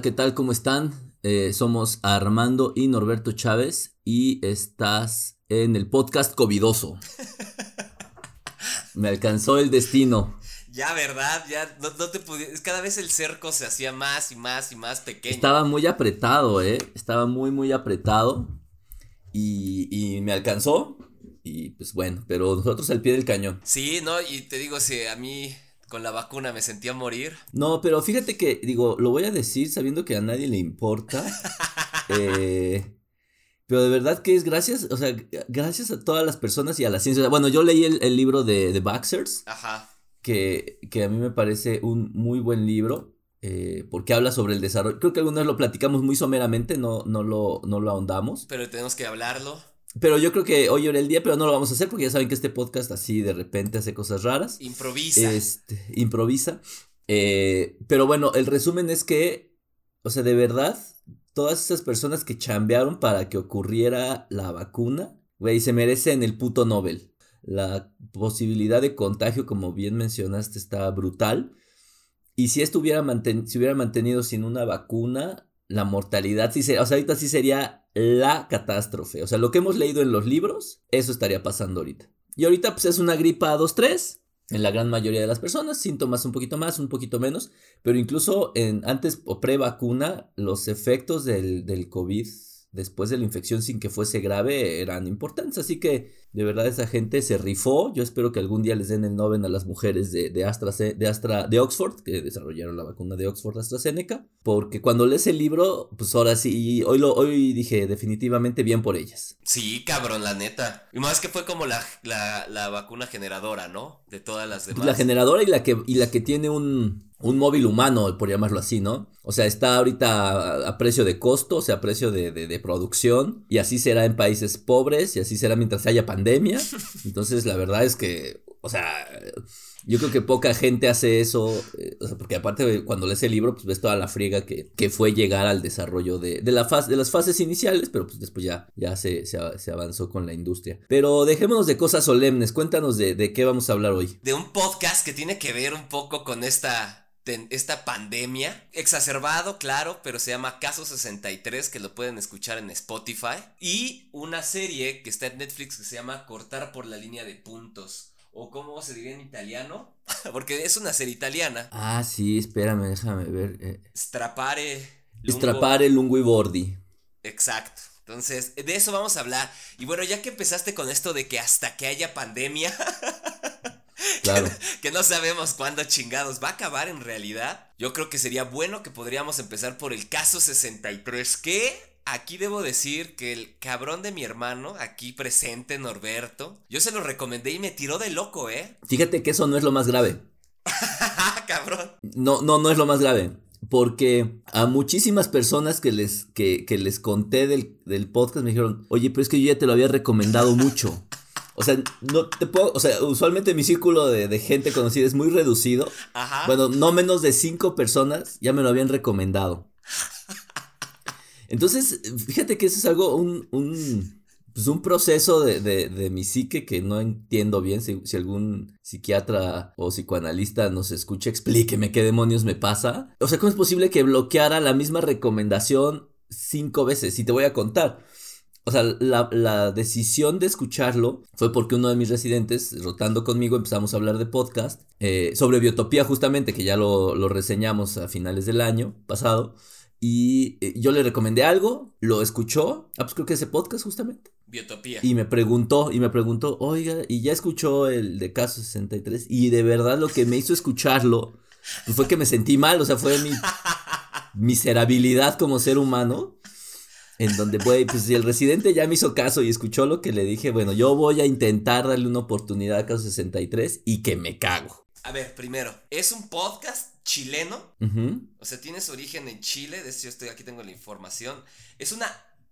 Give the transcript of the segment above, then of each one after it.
Hola, ¿qué tal? ¿Cómo están? Eh, somos Armando y Norberto Chávez y estás en el podcast Covidoso. Me alcanzó el destino. Ya, ¿verdad? Ya no, te Cada vez el cerco se hacía más y más y más pequeño. Estaba muy apretado, ¿eh? Estaba muy, muy apretado. Y, y me alcanzó. Y pues bueno, pero nosotros al pie del cañón. Sí, no, y te digo, si a mí con la vacuna me sentía morir. No, pero fíjate que, digo, lo voy a decir sabiendo que a nadie le importa. eh, pero de verdad que es gracias, o sea, gracias a todas las personas y a la ciencia. Bueno, yo leí el, libro de, de Baxers. Ajá. Que, que a mí me parece un muy buen libro. Eh, porque habla sobre el desarrollo. Creo que alguna vez lo platicamos muy someramente, no, no, lo, no lo ahondamos. Pero tenemos que hablarlo. Pero yo creo que hoy era el día, pero no lo vamos a hacer porque ya saben que este podcast así de repente hace cosas raras. Improvisa. Este, improvisa. Eh, pero bueno, el resumen es que, o sea, de verdad, todas esas personas que chambearon para que ocurriera la vacuna, güey, se merecen el puto Nobel. La posibilidad de contagio, como bien mencionaste, está brutal. Y si esto hubiera, si hubiera mantenido sin una vacuna, la mortalidad sí sería, o sea, ahorita sí sería la catástrofe. O sea, lo que hemos leído en los libros, eso estaría pasando ahorita. Y ahorita pues es una gripa 2-3 en la gran mayoría de las personas, síntomas un poquito más, un poquito menos, pero incluso en antes o pre-vacuna, los efectos del, del COVID después de la infección sin que fuese grave eran importantes. Así que de verdad esa gente se rifó. Yo espero que algún día les den el Nobel a las mujeres de, de, Astra, de, Astra, de Oxford, que desarrollaron la vacuna de Oxford AstraZeneca. Porque cuando lees el libro, pues ahora sí, hoy, lo, hoy dije definitivamente bien por ellas. Sí, cabrón, la neta. Y más que fue como la, la, la vacuna generadora, ¿no? De todas las demás. La generadora y la que, y la que tiene un un móvil humano, por llamarlo así, ¿no? O sea, está ahorita a, precio de costo, o sea, a precio de, de, producción, y así será en países pobres, y así será mientras haya pandemia. Entonces, la verdad es que, o sea, yo creo que poca gente hace eso, eh, o sea, porque aparte cuando lees el libro, pues ves toda la friega que, que fue llegar al desarrollo de, de, la fase, de las fases iniciales, pero pues después ya, ya se, se, avanzó con la industria. Pero dejémonos de cosas solemnes, cuéntanos de, de qué vamos a hablar hoy. De un podcast que tiene que ver un poco con esta esta pandemia, exacerbado, claro, pero se llama Caso 63, que lo pueden escuchar en Spotify, y una serie que está en Netflix que se llama Cortar por la línea de puntos, o cómo se diría en italiano, porque es una serie italiana. Ah, sí, espérame, déjame ver. Eh. Strapare. Lungo. Strapare lungo y bordi. Exacto. Entonces, de eso vamos a hablar. Y bueno, ya que empezaste con esto de que hasta que haya pandemia, Claro. que, no sabemos cuándo chingados va a acabar en realidad. Yo creo que sería bueno que podríamos empezar por el caso 63, que aquí debo decir que el cabrón de mi hermano, aquí presente, Norberto, yo se lo recomendé y me tiró de loco, ¿eh? Fíjate que eso no es lo más grave. cabrón. No, no, no es lo más grave. Porque a muchísimas personas que les, que, que les conté del, del podcast me dijeron, oye, pero es que yo ya te lo había recomendado mucho. O sea, no te puedo, o sea, usualmente mi círculo de, gente conocida es muy reducido. Ajá. Bueno, no menos de cinco personas ya me lo habían recomendado. Entonces, fíjate que eso es algo, un, un, pues un proceso de, de, de, mi psique que no entiendo bien. Si, si, algún psiquiatra o psicoanalista nos escucha, explíqueme qué demonios me pasa. O sea, ¿cómo es posible que bloqueara la misma recomendación cinco veces? Y te voy a contar. O sea, la, decisión de escucharlo fue porque uno de mis residentes, rotando conmigo, empezamos a hablar de podcast eh, sobre biotopía justamente, que ya lo, reseñamos a finales del año pasado. Y eh, yo le recomendé algo, lo escuchó, ah, pues creo que ese podcast justamente. Biotopía. Y me preguntó, y me preguntó, oiga, y ya escuchó el de Caso 63, y de verdad lo que me hizo escucharlo pues fue que me sentí mal, o sea, fue mi miserabilidad como ser humano en donde, güey, pues si el residente ya me hizo caso y escuchó lo que le dije, bueno, yo voy a intentar darle una oportunidad a Caso 63 y que me cago. A ver, primero, es un podcast chileno. O sea, tiene su origen en Chile. De hecho, yo estoy aquí, tengo la información. Es una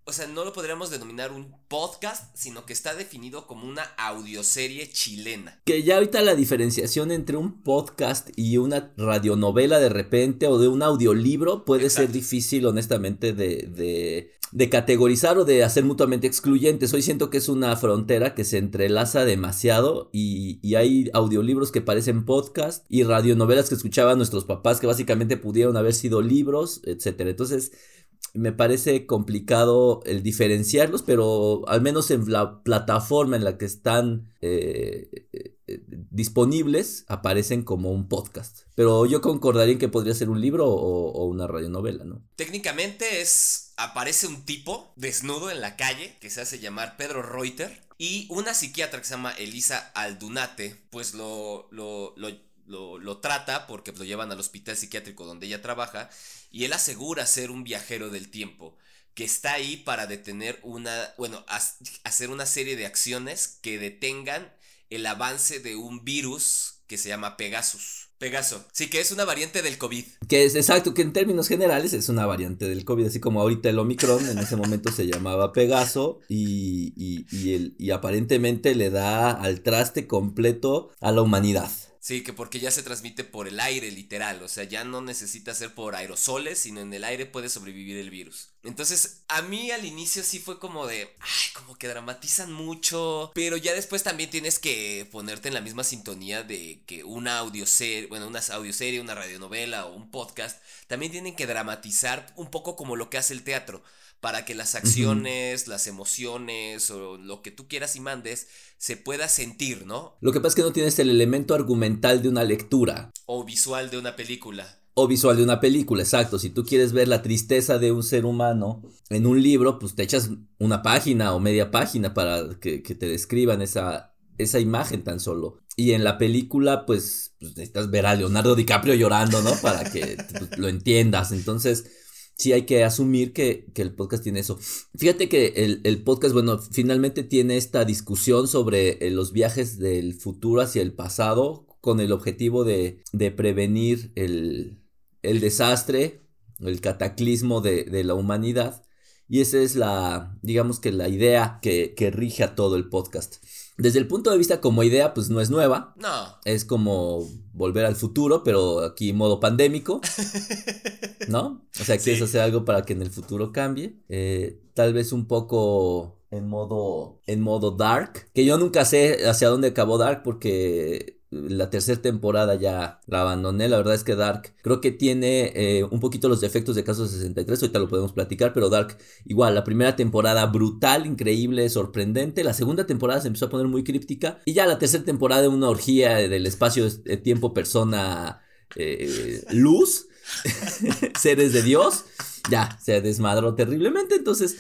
o sea, no lo podríamos denominar un podcast, sino que está definido como una audioserie chilena. Que ya ahorita la diferenciación entre un podcast y una radionovela de repente o de un audiolibro puede ser difícil, honestamente, de, de categorizar o de hacer mutuamente excluyentes. Hoy siento que es una frontera que se entrelaza demasiado y, y, hay audiolibros que parecen podcast y radionovelas que escuchaban nuestros papás que básicamente pudieron haber sido libros, etcétera. Entonces, me parece complicado el diferenciarlos, pero al menos en la plataforma en la que están eh, eh, eh, disponibles aparecen como un podcast. Pero yo concordaría en que podría ser un libro o, o, una radionovela, ¿no? Técnicamente es. aparece un tipo desnudo en la calle que se hace llamar Pedro Reuter. Y una psiquiatra que se llama Elisa Aldunate, pues lo, lo, lo lo, lo, trata porque lo llevan al hospital psiquiátrico donde ella trabaja y él asegura ser un viajero del tiempo que está ahí para detener una, bueno, hacer una serie de acciones que detengan el avance de un virus que se llama Pegasus. Pegaso. Sí, que es una variante del COVID. Que es exacto, que en términos generales es una variante del COVID, así como ahorita el Omicron en ese momento se llamaba Pegaso y, y, y, el, y aparentemente le da al traste completo a la humanidad. Sí, que porque ya se transmite por el aire, literal. O sea, ya no necesita ser por aerosoles, sino en el aire puede sobrevivir el virus. Entonces, a mí al inicio sí fue como de, ay, como que dramatizan mucho. Pero ya después también tienes que ponerte en la misma sintonía de que una audioserie, bueno, una audioserie, una radionovela o un podcast, también tienen que dramatizar un poco como lo que hace el teatro para que las acciones, las emociones o lo que tú quieras y mandes se pueda sentir, ¿no? Lo que pasa es que no tienes el elemento argumental de una lectura. O visual de una película. O visual de una película, exacto. Si tú quieres ver la tristeza de un ser humano en un libro, pues te echas una página o media página para que, te describan esa, esa imagen tan solo. Y en la película, pues, pues, necesitas ver a Leonardo DiCaprio llorando, ¿no? Para que pues, lo entiendas. Entonces, sí hay que asumir que, el podcast tiene eso. Fíjate que el, podcast, bueno, finalmente tiene esta discusión sobre eh, los viajes del futuro hacia el pasado con el objetivo de, prevenir el, desastre, el cataclismo de, la humanidad. Y esa es la, digamos que la idea que, que rige a todo el podcast. Desde el punto de vista como idea, pues no es nueva. No. Es como volver al futuro, pero aquí modo pandémico. ¿No? O sea, quieres hacer algo para que en el futuro cambie. Eh, tal vez un poco en modo, en modo dark. Que yo nunca sé hacia dónde acabó dark porque la tercera temporada ya la abandoné. La verdad es que Dark creo que tiene eh, un poquito los defectos de Caso 63. Ahorita lo podemos platicar, pero Dark igual. La primera temporada brutal, increíble, sorprendente. La segunda temporada se empezó a poner muy críptica. Y ya la tercera temporada, una orgía del espacio, tiempo, persona, eh, luz, seres de Dios. Ya, se desmadró terriblemente. Entonces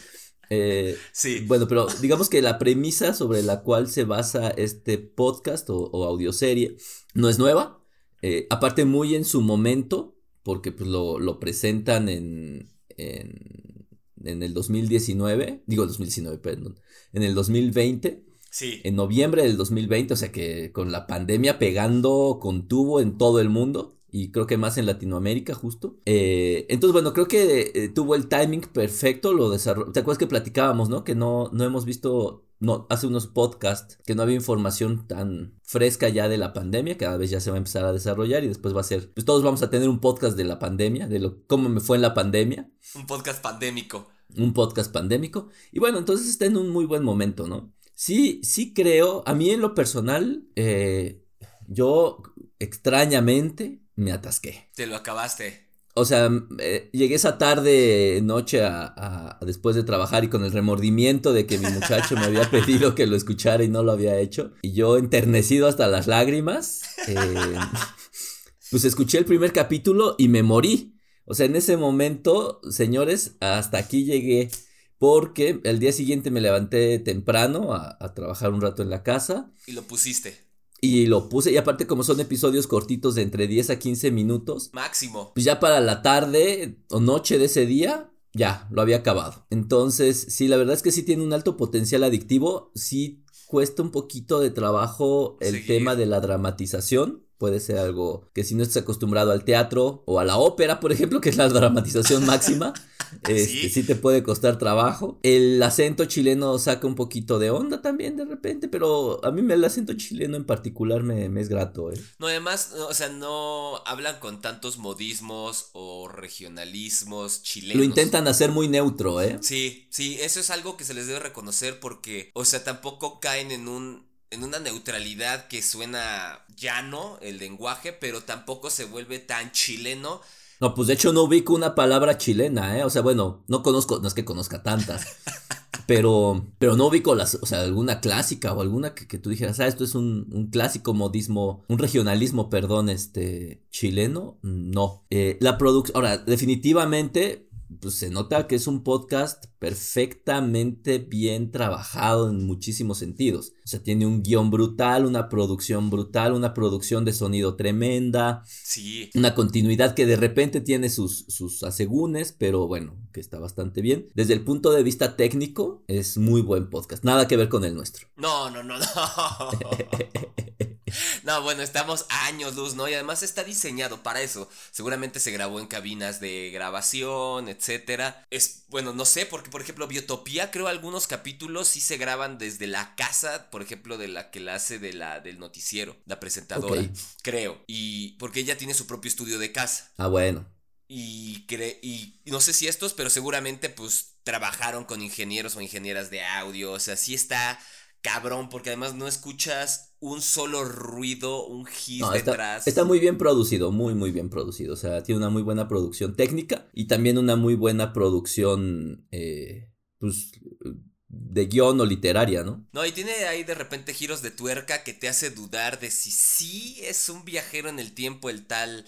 eh, sí. Bueno, pero digamos que la premisa sobre la cual se basa este podcast o, audioserie no es nueva. Eh, aparte, muy en su momento, porque pues, lo, presentan en, en, en, el 2019, digo 2019, perdón, en el 2020. Sí. En noviembre del 2020, o sea que con la pandemia pegando con tubo en todo el mundo y creo que más en Latinoamérica justo. Eh, entonces, bueno, creo que eh, tuvo el timing perfecto, lo desarrolló. ¿Te acuerdas que platicábamos, no? Que no, no hemos visto, no, hace unos podcasts, que no había información tan fresca ya de la pandemia, cada vez ya se va a empezar a desarrollar y después va a ser, pues todos vamos a tener un podcast de la pandemia, de lo, cómo me fue en la pandemia. Un podcast pandémico. Un podcast pandémico. Y bueno, entonces está en un muy buen momento, ¿no? Sí, sí creo, a mí en lo personal, eh, yo extrañamente me atasqué. Te lo acabaste. O sea, eh, llegué esa tarde, noche, a, después de trabajar y con el remordimiento de que mi muchacho me había pedido que lo escuchara y no lo había hecho. Y yo enternecido hasta las lágrimas, eh, pues escuché el primer capítulo y me morí. O sea, en ese momento, señores, hasta aquí llegué. Porque el día siguiente me levanté temprano a, a trabajar un rato en la casa. Y lo pusiste. Y lo puse, y aparte como son episodios cortitos de entre 10 a 15 minutos. Máximo. Pues ya para la tarde o noche de ese día, ya, lo había acabado. Entonces, sí, la verdad es que sí tiene un alto potencial adictivo, sí cuesta un poquito de trabajo el tema de la dramatización. Puede ser algo que si no estás acostumbrado al teatro o a la ópera, por ejemplo, que es la dramatización máxima, este, ¿Sí? te puede costar trabajo. El acento chileno saca un poquito de onda también de repente, pero a mí el acento chileno en particular me, es grato. ¿eh? No, además, o sea, no hablan con tantos modismos o regionalismos chilenos. Lo intentan hacer muy neutro, ¿eh? Sí, sí, eso es algo que se les debe reconocer porque, o sea, tampoco caen en un en una neutralidad que suena llano el lenguaje, pero tampoco se vuelve tan chileno. No, pues de hecho no ubico una palabra chilena, ¿eh? O sea, bueno, no conozco, no es que conozca tantas. pero, pero no ubico las, o sea, alguna clásica o alguna que, tú dijeras, ah, esto es un, un, clásico modismo, un regionalismo, perdón, este, chileno. No. Eh, la producción, ahora, definitivamente pues se nota que es un podcast perfectamente bien trabajado en muchísimos sentidos. O sea, tiene un guion brutal, una producción brutal, una producción de sonido tremenda. Sí. Una continuidad que de repente tiene sus, sus asegúnes, pero bueno, que está bastante bien. Desde el punto de vista técnico, es muy buen podcast. Nada que ver con el nuestro. No, no, no, no. No, bueno, estamos a años luz, ¿no? Y además está diseñado para eso. Seguramente se grabó en cabinas de grabación, etcétera. Es, bueno, no sé, porque por ejemplo, Biotopía, creo algunos capítulos sí se graban desde la casa, por ejemplo, de la que la hace de la, del noticiero, la presentadora. Creo. Y porque ella tiene su propio estudio de casa. Ah, bueno. Y, cre y no sé si estos, pero seguramente pues trabajaron con ingenieros o ingenieras de audio. O sea, sí está cabrón, porque además no escuchas un solo ruido, un hit detrás. Está muy bien producido, muy, muy bien producido. O sea, tiene una muy buena producción técnica y también una muy buena producción, eh, pues, de guion o literaria, ¿no? No, y tiene ahí de repente giros de tuerca que te hace dudar de si sí es un viajero en el tiempo el tal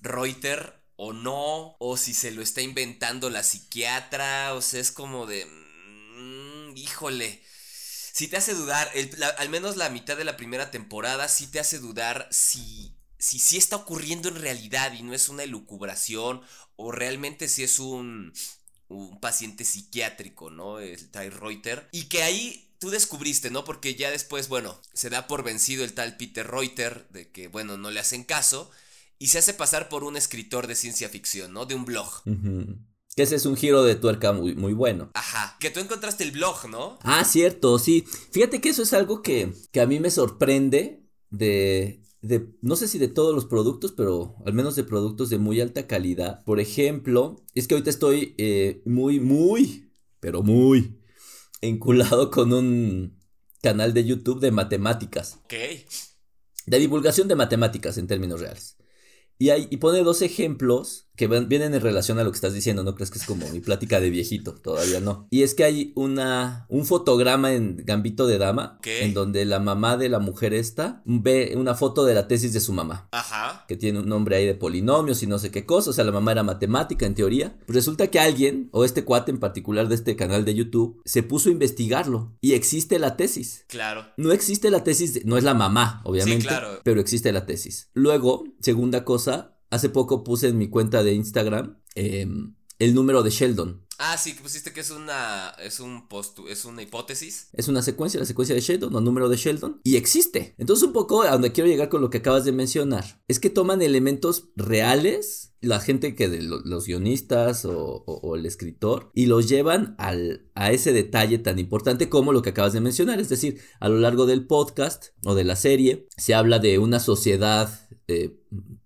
Reuter o no, o si se lo está inventando la psiquiatra, o sea, es como de... Mm, híjole si te hace dudar, al menos la mitad de la primera temporada, sí te hace dudar si si sí está ocurriendo en realidad y no es una elucubración o realmente si es un, un paciente psiquiátrico, ¿no? El Ty Reuter. Y que ahí tú descubriste, ¿no? Porque ya después, bueno, se da por vencido el tal Peter Reuter, de que, bueno, no le hacen caso, y se hace pasar por un escritor de ciencia ficción, ¿no? De un blog. Que ese es un giro de tuerca muy, muy bueno. Ajá. Que tú encontraste el blog, ¿no? Ah, cierto, sí. Fíjate que eso es algo que, que a mí me sorprende de, de, no sé si de todos los productos, pero al menos de productos de muy alta calidad. Por ejemplo, es que ahorita estoy eh, muy, muy, pero muy enculado con un canal de YouTube de matemáticas. Ok. De divulgación de matemáticas en términos reales. Y, hay, y pone dos ejemplos que vienen en relación a lo que estás diciendo, no crees que es como mi plática de viejito, todavía no. Y es que hay una, un fotograma en Gambito de Dama, en donde la mamá de la mujer esta ve una foto de la tesis de su mamá. Ajá. Que tiene un nombre ahí de polinomios y no sé qué cosa, o sea, la mamá era matemática en teoría. Pues resulta que alguien, o este cuate en particular de este canal de YouTube, se puso a investigarlo y existe la tesis. Claro. No existe la tesis, no es la mamá, obviamente, sí, claro. pero existe la tesis. Luego, segunda cosa, Hace poco puse en mi cuenta de Instagram em, el número de Sheldon. Ah, sí, que pusiste que es una es un postu, es una hipótesis. Es una secuencia, la secuencia de Sheldon, el número de Sheldon y existe. Entonces un poco a donde quiero llegar con lo que acabas de mencionar es que toman elementos reales la gente que de los guionistas o, el escritor y los llevan al, a ese detalle tan importante como lo que acabas de mencionar. Es decir, a lo largo del podcast o de la serie se habla de una sociedad eh,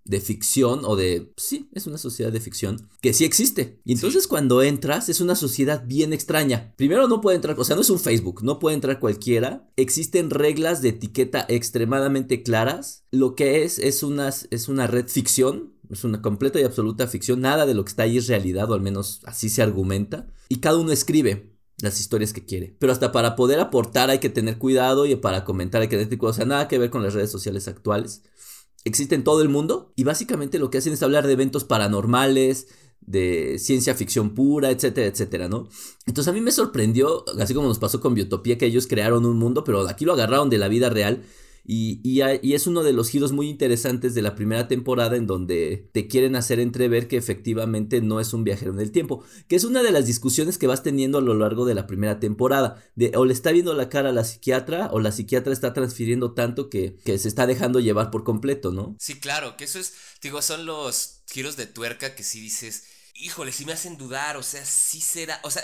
de ficción o de... Sí, es una sociedad de ficción que sí existe. Y entonces cuando entras es una sociedad bien extraña. Primero no puede entrar, o sea, no es un Facebook, no puede entrar cualquiera. Existen reglas de etiqueta extremadamente claras. Lo que es es una, es una red ficción. Es una completa y absoluta ficción. Nada de lo que está ahí es realidad, o al menos así se argumenta. Y cada uno escribe las historias que quiere. Pero hasta para poder aportar hay que tener cuidado y para comentar hay que tener cuidado. O sea, nada que ver con las redes sociales actuales existe en todo el mundo y básicamente lo que hacen es hablar de eventos paranormales, de ciencia ficción pura, etcétera, etcétera, ¿no? Entonces a mí me sorprendió, así como nos pasó con Biotopía, que ellos crearon un mundo, pero aquí lo agarraron de la vida real Y, y, es uno de los giros muy interesantes de la primera temporada en donde te quieren hacer entrever que efectivamente no es un viajero en el tiempo, que es una de las discusiones que vas teniendo a lo largo de la primera temporada, de o le está viendo la cara a la psiquiatra o la psiquiatra está transfiriendo tanto que, se está dejando llevar por completo, ¿no? Sí, claro, que eso es, digo, son los giros de tuerca que sí dices, híjole, sí me hacen dudar, o sea, sí será, o sea,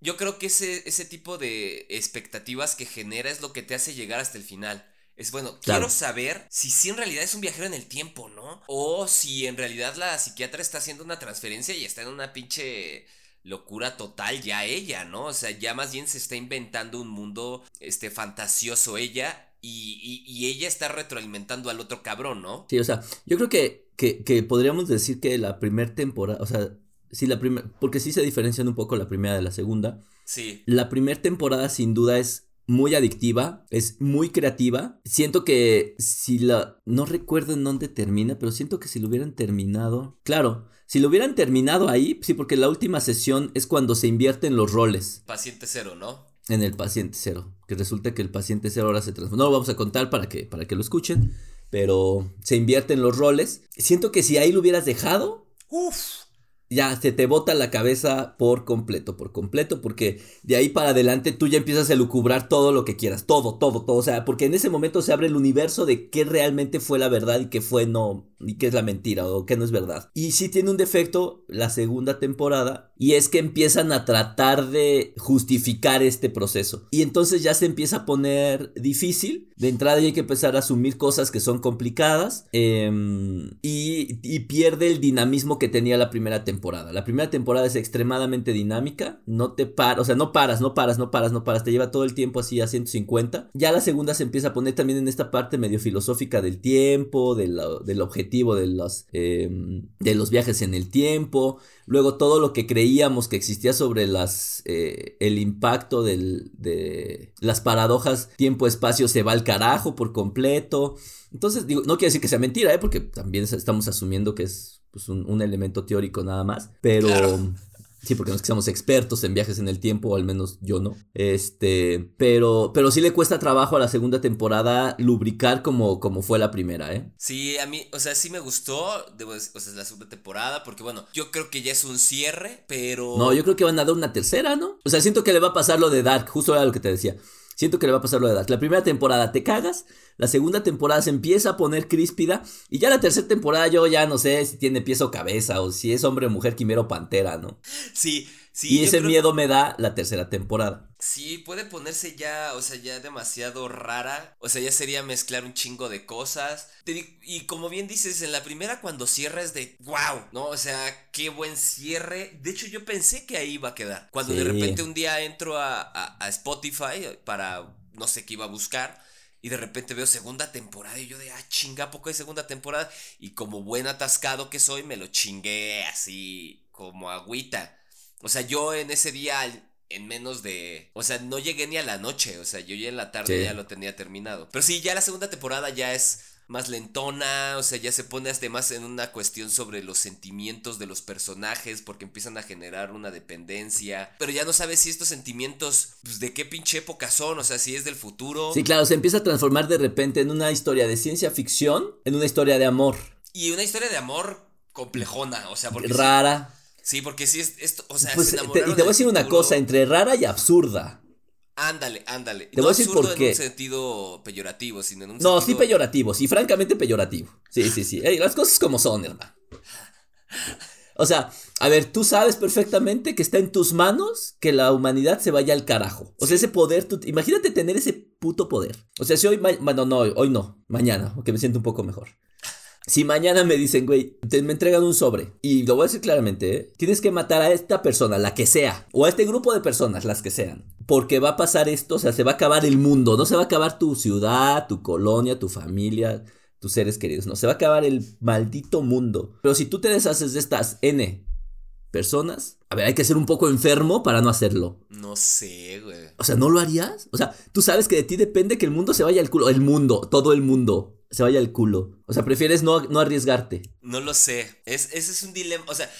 yo creo que ese, ese tipo de expectativas que genera es lo que te hace llegar hasta el final. Es bueno, quiero saber si sí en realidad es un viajero en el tiempo, ¿no? O si en realidad la psiquiatra está haciendo una transferencia y está en una pinche locura total ya ella, ¿no? O sea, ya más bien se está inventando un mundo este fantasioso ella y, y, ella está retroalimentando al otro cabrón, ¿no? Sí, o sea, yo creo que, que, que podríamos decir que la primera temporada, o sea, sí, la primera, porque sí se diferencian un poco la primera de la segunda. Sí. La primera temporada sin duda es muy adictiva, es muy creativa. Siento que si la... No recuerdo en dónde termina, pero siento que si lo hubieran terminado... Claro, si lo hubieran terminado ahí, sí, porque la última sesión es cuando se invierten los roles. Paciente cero, ¿no? En el paciente cero, que resulta que el paciente cero ahora se transforma. No lo vamos a contar para que, para que lo escuchen, pero se invierten los roles. Siento que si ahí lo hubieras dejado... Uf ya se te bota la cabeza por completo, por completo, porque de ahí para adelante tú ya empiezas a lucubrar todo lo que quieras, todo, todo, todo, o sea, porque en ese momento se abre el universo de qué realmente fue la verdad y qué fue no, y qué es la mentira o qué no es verdad. Y sí tiene un defecto la segunda temporada, y es que empiezan a tratar de justificar este proceso. Y entonces ya se empieza a poner difícil, de entrada ya hay que empezar a asumir cosas que son complicadas, em, y, pierde el dinamismo que tenía la primera temporada la primera temporada es extremadamente dinámica, no te paras, o sea, no paras, no paras, no paras, no paras, te lleva todo el tiempo así a 150. Ya la segunda se empieza a poner también en esta parte medio filosófica del tiempo, del objetivo de los, em, de los viajes en el tiempo. Luego todo lo que creíamos que existía sobre las, eh, el impacto del, de las paradojas tiempo-espacio se va al carajo por completo. Entonces, digo, no quiere decir que sea mentira, ¿eh? porque también estamos asumiendo que es pues un, elemento teórico nada más, pero... Sí, porque no es que seamos expertos en viajes en el tiempo, o al menos yo no. Este, pero, pero sí le cuesta trabajo a la segunda temporada lubricar como, como fue la primera, ¿eh? Sí, a mí, o sea, sí me gustó, o sea, la segunda temporada, porque bueno, yo creo que ya es un cierre, pero... No, yo creo que van a dar una tercera, ¿no? O sea, siento que le va a pasar lo de Dark, justo era lo que te decía. Siento que le va a pasar lo de Dark. La primera temporada te cagas, la segunda temporada se empieza a poner críspida y ya la tercera temporada yo ya no sé si tiene pies o cabeza o si es hombre, mujer, quimero, pantera, ¿no? Sí, sí. Y ese miedo me da la tercera temporada. Sí, puede ponerse ya, o sea, ya demasiado rara. O sea, ya sería mezclar un chingo de cosas. Y como bien dices, en la primera cuando cierra es de wow, ¿no? O sea, qué buen cierre. De hecho, yo pensé que ahí iba a quedar. Cuando de repente un día entro a, a, Spotify para no sé qué iba a buscar. Y de repente veo segunda temporada y yo de, ah, chinga, poco hay segunda temporada? Y como buen atascado que soy, me lo chingué así como agüita. O sea, yo en ese día en menos de. O sea, no llegué ni a la noche. O sea, yo ya en la tarde ya lo tenía terminado. Pero sí, ya la segunda temporada ya es más lentona. O sea, ya se pone hasta más en una cuestión sobre los sentimientos de los personajes. Porque empiezan a generar una dependencia. Pero ya no sabes si estos sentimientos. Pues de qué pinche época son. O sea, si es del futuro. Sí, claro, se empieza a transformar de repente en una historia de ciencia ficción. En una historia de amor. Y una historia de amor complejona. O sea, porque. Rara. Sí, porque sí es esto, o sea, pues, y te voy a decir una cosa, entre rara y absurda. Ándale, ándale. Te voy a decir por qué. en un sentido peyorativo, sino en un No, sí peyorativo, sí, francamente peyorativo. Sí, sí, sí. las cosas como son, hermano. O sea, a ver, tú sabes perfectamente que está en tus manos que la humanidad se vaya al carajo. O sea, ese poder, tú, imagínate tener ese puto poder. O sea, si hoy, bueno, no, hoy no, mañana, porque me siento un poco mejor. Si mañana me dicen, güey, te, me entregan un sobre, y lo voy a decir claramente, ¿eh? tienes que matar a esta persona, la que sea, o a este grupo de personas, las que sean, porque va a pasar esto, o sea, se va a acabar el mundo, no se va a acabar tu ciudad, tu colonia, tu familia, tus seres queridos, no, se va a acabar el maldito mundo. Pero si tú te deshaces de estas N personas, a ver, hay que ser un poco enfermo para no hacerlo. No sé, güey. O sea, ¿no lo harías? O sea, tú sabes que de ti depende que el mundo se vaya al culo, el mundo, todo el mundo se vaya al culo. O sea, prefieres no, no arriesgarte. No lo sé. Es, ese es un dilema. O sea,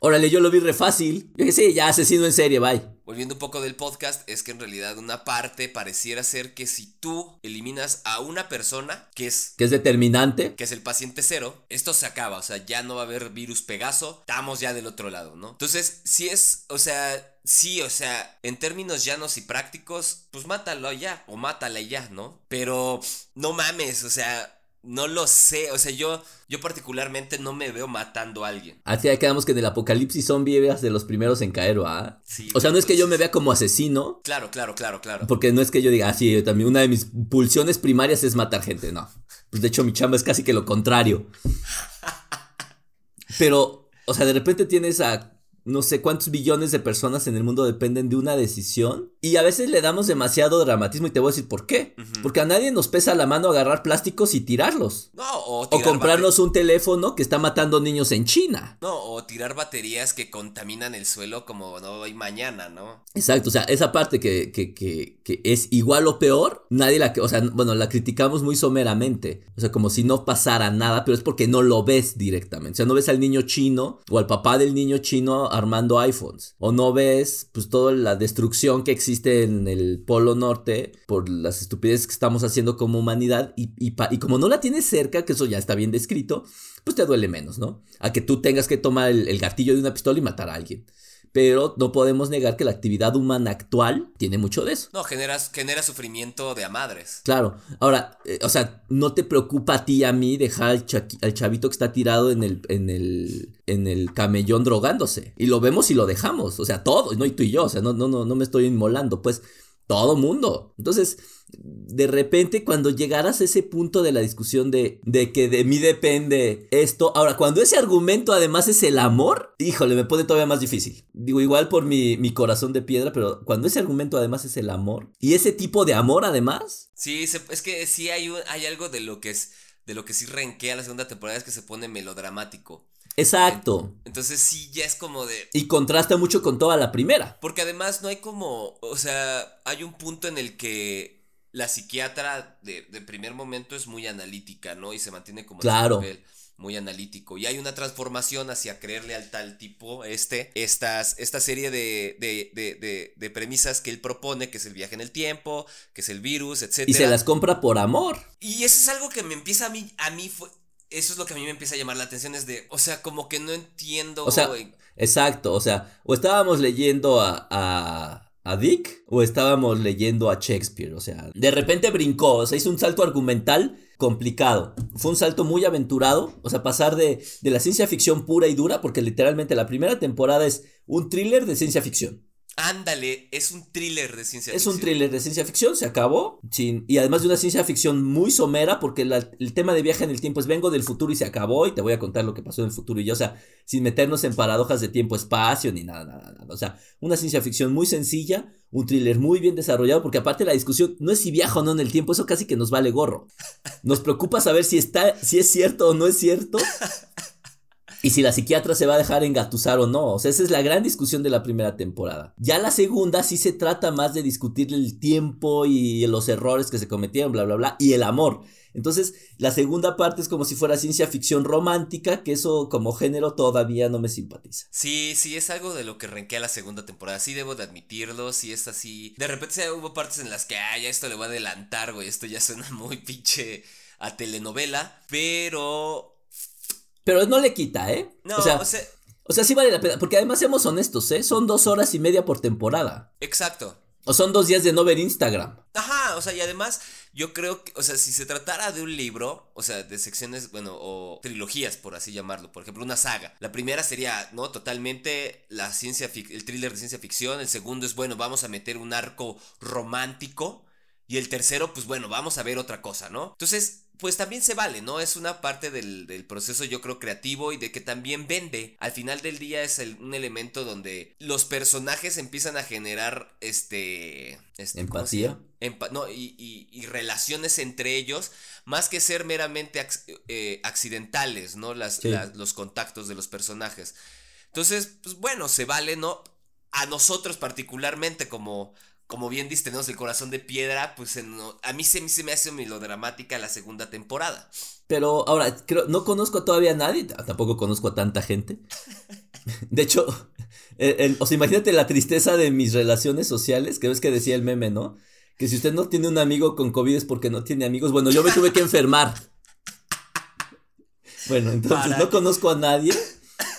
Órale, yo lo vi re fácil. Yo dije, sí, ya asesino en serie, bye. Volviendo un poco del podcast, es que en realidad una parte pareciera ser que si tú eliminas a una persona, que es... Que es determinante. Que es el paciente cero, esto se acaba, o sea, ya no va a haber virus Pegaso, estamos ya del otro lado, ¿no? Entonces, si es, o sea, sí, o sea, en términos llanos y prácticos, pues mátalo ya, o mátala ya, ¿no? Pero, no mames, o sea, no lo sé, o sea, yo, yo particularmente no me veo matando a alguien. Así ahí quedamos que en el apocalipsis zombie eras de los primeros en caer, ¿ah? Sí. O sea, no es que yo me vea como asesino. Claro, claro, claro, claro. Porque no es que yo diga, ah, sí, también una de mis pulsiones primarias es matar gente, no. Pues de hecho mi chamba es casi que lo contrario. Pero, o sea, de repente tienes a no sé cuántos billones de personas en el mundo dependen de una decisión y a veces le damos demasiado dramatismo y te voy a decir por qué. Porque a nadie nos pesa la mano agarrar plásticos y tirarlos. No, o, o comprarnos un teléfono que está matando niños en China. No, o tirar baterías que contaminan el suelo como no hoy mañana, ¿no? Exacto, o sea, esa parte que, que, que, que es igual o peor, nadie la, o sea, bueno, la criticamos muy someramente. O sea, como si no pasara nada, pero es porque no lo ves directamente. O sea, no ves al niño chino o al papá del niño chino armando iPhones. O no ves pues toda la destrucción que existe en el Polo Norte por las estupideces que estamos haciendo como humanidad y, y, y como no la tienes cerca, que eso ya está bien descrito, pues te duele menos, ¿no? A que tú tengas que tomar el, el gatillo de una pistola y matar a alguien pero no podemos negar que la actividad humana actual tiene mucho de eso. No, generas, genera sufrimiento de a madres. Claro, ahora, eh, o sea, no te preocupa a ti y a mí dejar al, al, chavito que está tirado en el, en el, en el camellón drogándose. Y lo vemos y lo dejamos, o sea, todo, no y tú y yo, o sea, no, no, no, no me estoy inmolando, pues todo mundo. Entonces, de repente cuando llegaras a ese punto de la discusión de, de, que de mí depende esto, ahora cuando ese argumento además es el amor, híjole, me pone todavía más difícil. Digo, igual por mi, mi corazón de piedra, pero cuando ese argumento además es el amor, y ese tipo de amor además. Sí, es que sí hay, hay algo de lo que es, de lo que sí renquea la segunda temporada es que se pone melodramático. Exacto. Entonces sí, ya es como de... Y contrasta mucho con toda la primera. Porque además no hay como, o sea, hay un punto en el que la psiquiatra de, de primer momento es muy analítica, ¿no? Y se mantiene como... Claro. En muy analítico. Y hay una transformación hacia creerle al tal tipo, este, estas, esta serie de, de, de, de, premisas que él propone, que es el viaje en el tiempo, que es el virus, etc. Y se las compra por amor. Y eso es algo que me empieza a mí, a mí fue, eso es lo que a mí me empieza a llamar la atención, es de, o sea, como que no entiendo. O sea, exacto, o sea, o estábamos leyendo a, a, a, Dick o estábamos leyendo a Shakespeare, o sea, de repente brincó, o sea, hizo un salto argumental complicado. Fue un salto muy aventurado, o sea, pasar de, de la ciencia ficción pura y dura, porque literalmente la primera temporada es un thriller de ciencia ficción. Ándale, es un thriller de ciencia es ficción. Es un thriller de ciencia ficción, se acabó. Sin, y además de una ciencia ficción muy somera, porque la, el tema de viaje en el tiempo es vengo del futuro y se acabó, y te voy a contar lo que pasó en el futuro y yo, o sea, sin meternos en paradojas de tiempo-espacio ni nada, nada, nada. O sea, una ciencia ficción muy sencilla, un thriller muy bien desarrollado, porque aparte la discusión no es si viaja o no en el tiempo, eso casi que nos vale gorro. Nos preocupa saber si está, si es cierto o no es cierto. Y si la psiquiatra se va a dejar engatusar o no. O sea, esa es la gran discusión de la primera temporada. Ya la segunda sí se trata más de discutir el tiempo y los errores que se cometieron, bla, bla, bla, y el amor. Entonces, la segunda parte es como si fuera ciencia ficción romántica, que eso como género todavía no me simpatiza. Sí, sí, es algo de lo que renquea la segunda temporada. Sí, debo de admitirlo, sí es así. De repente hubo partes en las que, ay, ya esto le voy a adelantar, güey, esto ya suena muy pinche a telenovela, pero pero no le quita, ¿eh? No, o sea, o sea, o sea, sí vale la pena. Porque además, seamos honestos, ¿eh? Son dos horas y media por temporada. Exacto. O son dos días de no ver Instagram. Ajá, o sea, y además, yo creo que, o sea, si se tratara de un libro, o sea, de secciones, bueno, o trilogías, por así llamarlo, por ejemplo, una saga. La primera sería, ¿no? Totalmente la ciencia, el thriller de ciencia ficción. El segundo es, bueno, vamos a meter un arco romántico. Y el tercero, pues bueno, vamos a ver otra cosa, ¿no? Entonces, pues también se vale, ¿no? Es una parte del, del, proceso, yo creo, creativo y de que también vende. Al final del día es el, un elemento donde los personajes empiezan a generar este. este Empatía. Empa no, y, y, y, relaciones entre ellos, más que ser meramente eh, accidentales, ¿no? Las, Sí. las, los contactos de los personajes. Entonces, pues bueno, se vale, ¿no? A nosotros particularmente como como bien dices, tenemos el corazón de piedra, pues a mí se, se me hace melodramática la segunda temporada. Pero ahora, creo, no conozco todavía a nadie, tampoco conozco a tanta gente. De hecho, o sea, imagínate la tristeza de mis relaciones sociales, que ves que decía el meme, ¿no? Que si usted no tiene un amigo con COVID es porque no tiene amigos. Bueno, yo me tuve que enfermar. Bueno, entonces no conozco a nadie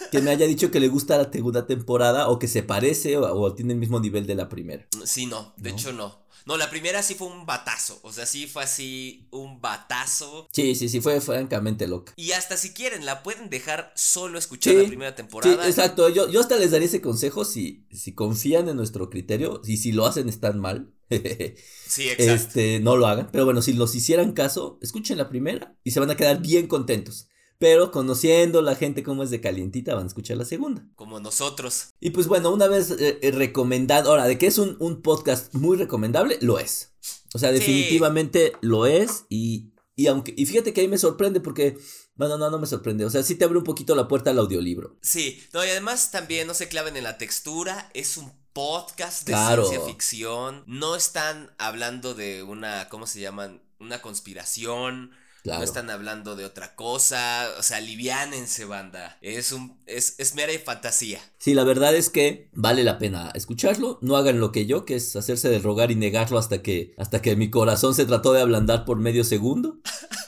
que me haya dicho que le gusta la segunda temporada o que se parece o, tiene el mismo nivel de la primera. Sí, no, de hecho no. No, la primera sí fue un batazo. O sea, sí fue así un batazo. Sí, sí, sí, fue francamente loca. Y hasta si quieren, la pueden dejar solo escuchar la primera temporada. Sí, exacto. Yo, yo hasta les daría ese consejo si, si confían en nuestro criterio. Y si lo hacen están mal. sí, exacto. Este, no lo hagan. Pero bueno, si los hicieran caso, escuchen la primera y se van a quedar bien contentos. Pero conociendo la gente como es de calientita, van a escuchar la segunda. Como nosotros. Y pues bueno, una vez eh, eh, recomendado, ahora, de que es un, podcast muy recomendable, lo es. O sea, definitivamente lo es. Y, y aunque, y fíjate que ahí me sorprende porque bueno, no, no me sorprende. O sea, sí te abre un poquito la puerta al audiolibro. Sí, no, y además también no se claven en la textura. Es un podcast de ciencia ficción. No están hablando de una, ¿cómo se llaman? Una conspiración. No están hablando de otra cosa. O sea, aliviánense, banda. Es un. Es, es mera fantasía. Sí, la verdad es que vale la pena escucharlo. No hagan lo que yo, que es hacerse de rogar y negarlo hasta que. hasta que mi corazón se trató de ablandar por medio segundo.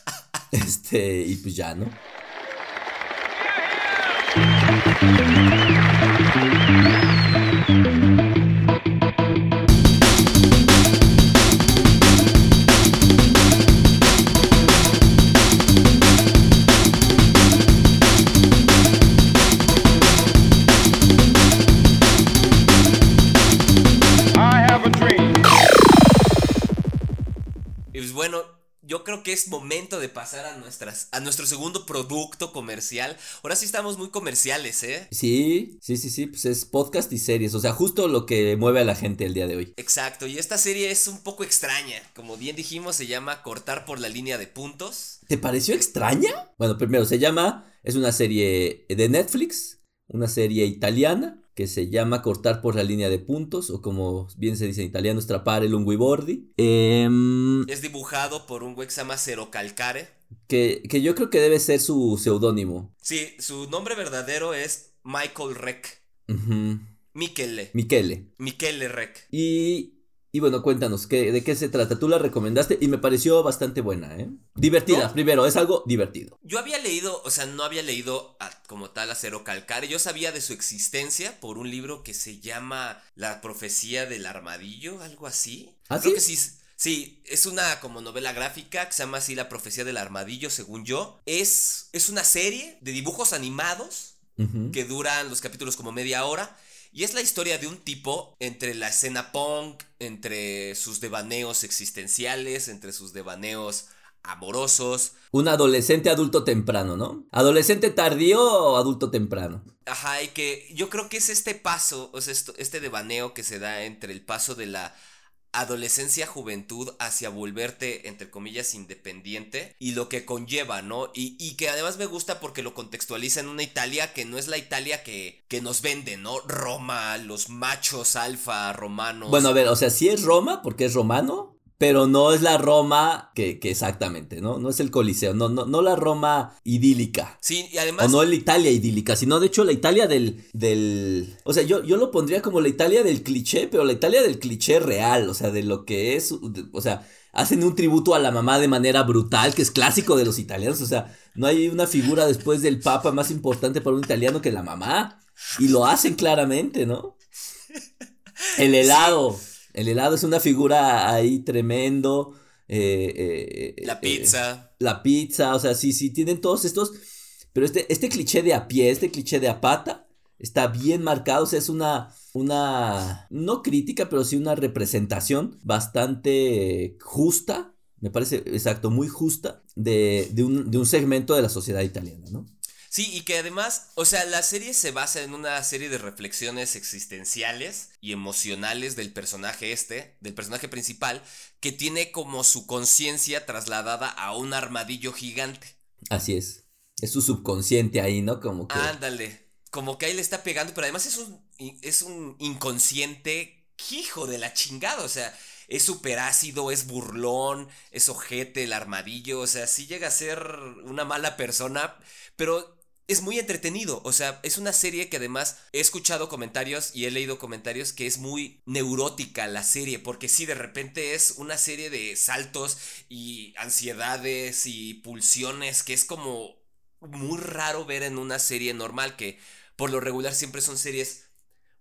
este, y pues ya, ¿no? Yo creo que es momento de pasar a nuestras a nuestro segundo producto comercial. Ahora sí estamos muy comerciales, ¿eh? Sí, sí, sí, sí, pues es podcast y series, o sea, justo lo que mueve a la gente el día de hoy. Exacto, y esta serie es un poco extraña. Como bien dijimos, se llama Cortar por la línea de puntos. ¿Te pareció extraña? Bueno, primero se llama es una serie de Netflix, una serie italiana que se llama Cortar por la línea de puntos, o como bien se dice en italiano, Strapare lunguibordi. Eh, es dibujado por un güey que se llama Cero Calcare. Que, que yo creo que debe ser su seudónimo. Sí, su nombre verdadero es Michael Reck. Michele. Michele. Michele Reck. Y y bueno, cuéntanos, ¿qué, ¿de qué se trata? Tú la recomendaste y me pareció bastante buena, ¿eh? Divertida, primero, es algo divertido. Yo había leído, o sea, no había leído como tal Acero Calcare, yo sabía de su existencia por un libro que se llama La profecía del armadillo, algo así. ¿Ah, Creo que sí. Sí, es una como novela gráfica que se llama así La profecía del armadillo, según yo. Es, es una serie de dibujos animados que duran los capítulos como media hora y es la historia de un tipo entre la escena punk, entre sus devaneos existenciales, entre sus devaneos amorosos. Un adolescente adulto temprano, ¿no? Adolescente tardío o adulto temprano. Ajá, y que yo creo que es este paso, o sea, este devaneo que se da entre el paso de la adolescencia, juventud hacia volverte, entre comillas, independiente y lo que conlleva, ¿no? Y, y, que además me gusta porque lo contextualiza en una Italia que no es la Italia que, que nos vende, ¿no? Roma, los machos alfa romanos. Bueno, a ver, o sea, sí es Roma porque es romano, pero no es la Roma que, que, exactamente, ¿no? No es el Coliseo, no, no, no la Roma idílica. Sí, y además... O no la Italia idílica, sino de hecho la Italia del... del o sea, yo, yo lo pondría como la Italia del cliché, pero la Italia del cliché real, o sea, de lo que es, o sea, hacen un tributo a la mamá de manera brutal, que es clásico de los italianos, o sea, no hay una figura después del papa más importante para un italiano que la mamá, y lo hacen claramente, ¿no? El helado. El helado es una figura ahí tremendo. Eh, eh, la pizza. la pizza, o sea, sí, sí, tienen todos estos. Pero este, este cliché de a pie, este cliché de a pata, está bien marcado. O sea, es una. Una. No crítica, pero sí una representación bastante justa. Me parece, exacto, muy justa. De, de, un, de un segmento de la sociedad italiana, ¿no? Sí, y que además, o sea, la serie se basa en una serie de reflexiones existenciales y emocionales del personaje este, del personaje principal, que tiene como su conciencia trasladada a un armadillo gigante. Así es. Es su subconsciente ahí, ¿no? Como que. Ándale. Como que ahí le está pegando, pero además es un, es un inconsciente hijo de la chingada, o sea, es súper ácido, es burlón, es ojete, el armadillo, o sea, sí llega a ser una mala persona, pero es muy entretenido. O sea, es una serie que además he escuchado comentarios y he leído comentarios que es muy neurótica la serie. Porque sí, de repente es una serie de saltos y ansiedades y pulsiones que es como muy raro ver en una serie normal. Que por lo regular siempre son series